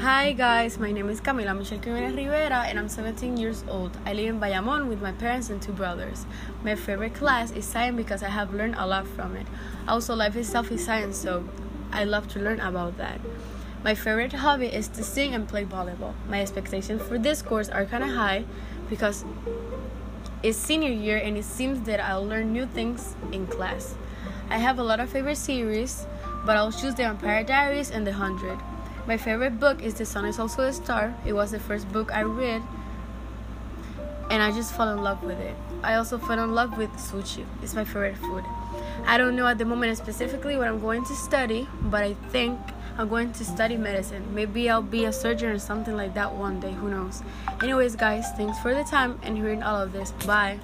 Hi guys, my name is Kamila Michelle Quiñones Rivera and I'm 17 years old. I live in Bayamon with my parents and two brothers. My favorite class is science because I have learned a lot from it. Also, life itself is science, so I love to learn about that. My favorite hobby is to sing and play volleyball. My expectations for this course are kind of high because it's senior year and it seems that I'll learn new things in class. I have a lot of favorite series, but I'll choose The Vampire Diaries and The Hundred. My favorite book is The Sun is Also a Star. It was the first book I read, and I just fell in love with it. I also fell in love with sushi. It's my favorite food. I don't know at the moment specifically what I'm going to study, but I think I'm going to study medicine. Maybe I'll be a surgeon or something like that one day. Who knows? Anyways, guys, thanks for the time and hearing all of this. Bye.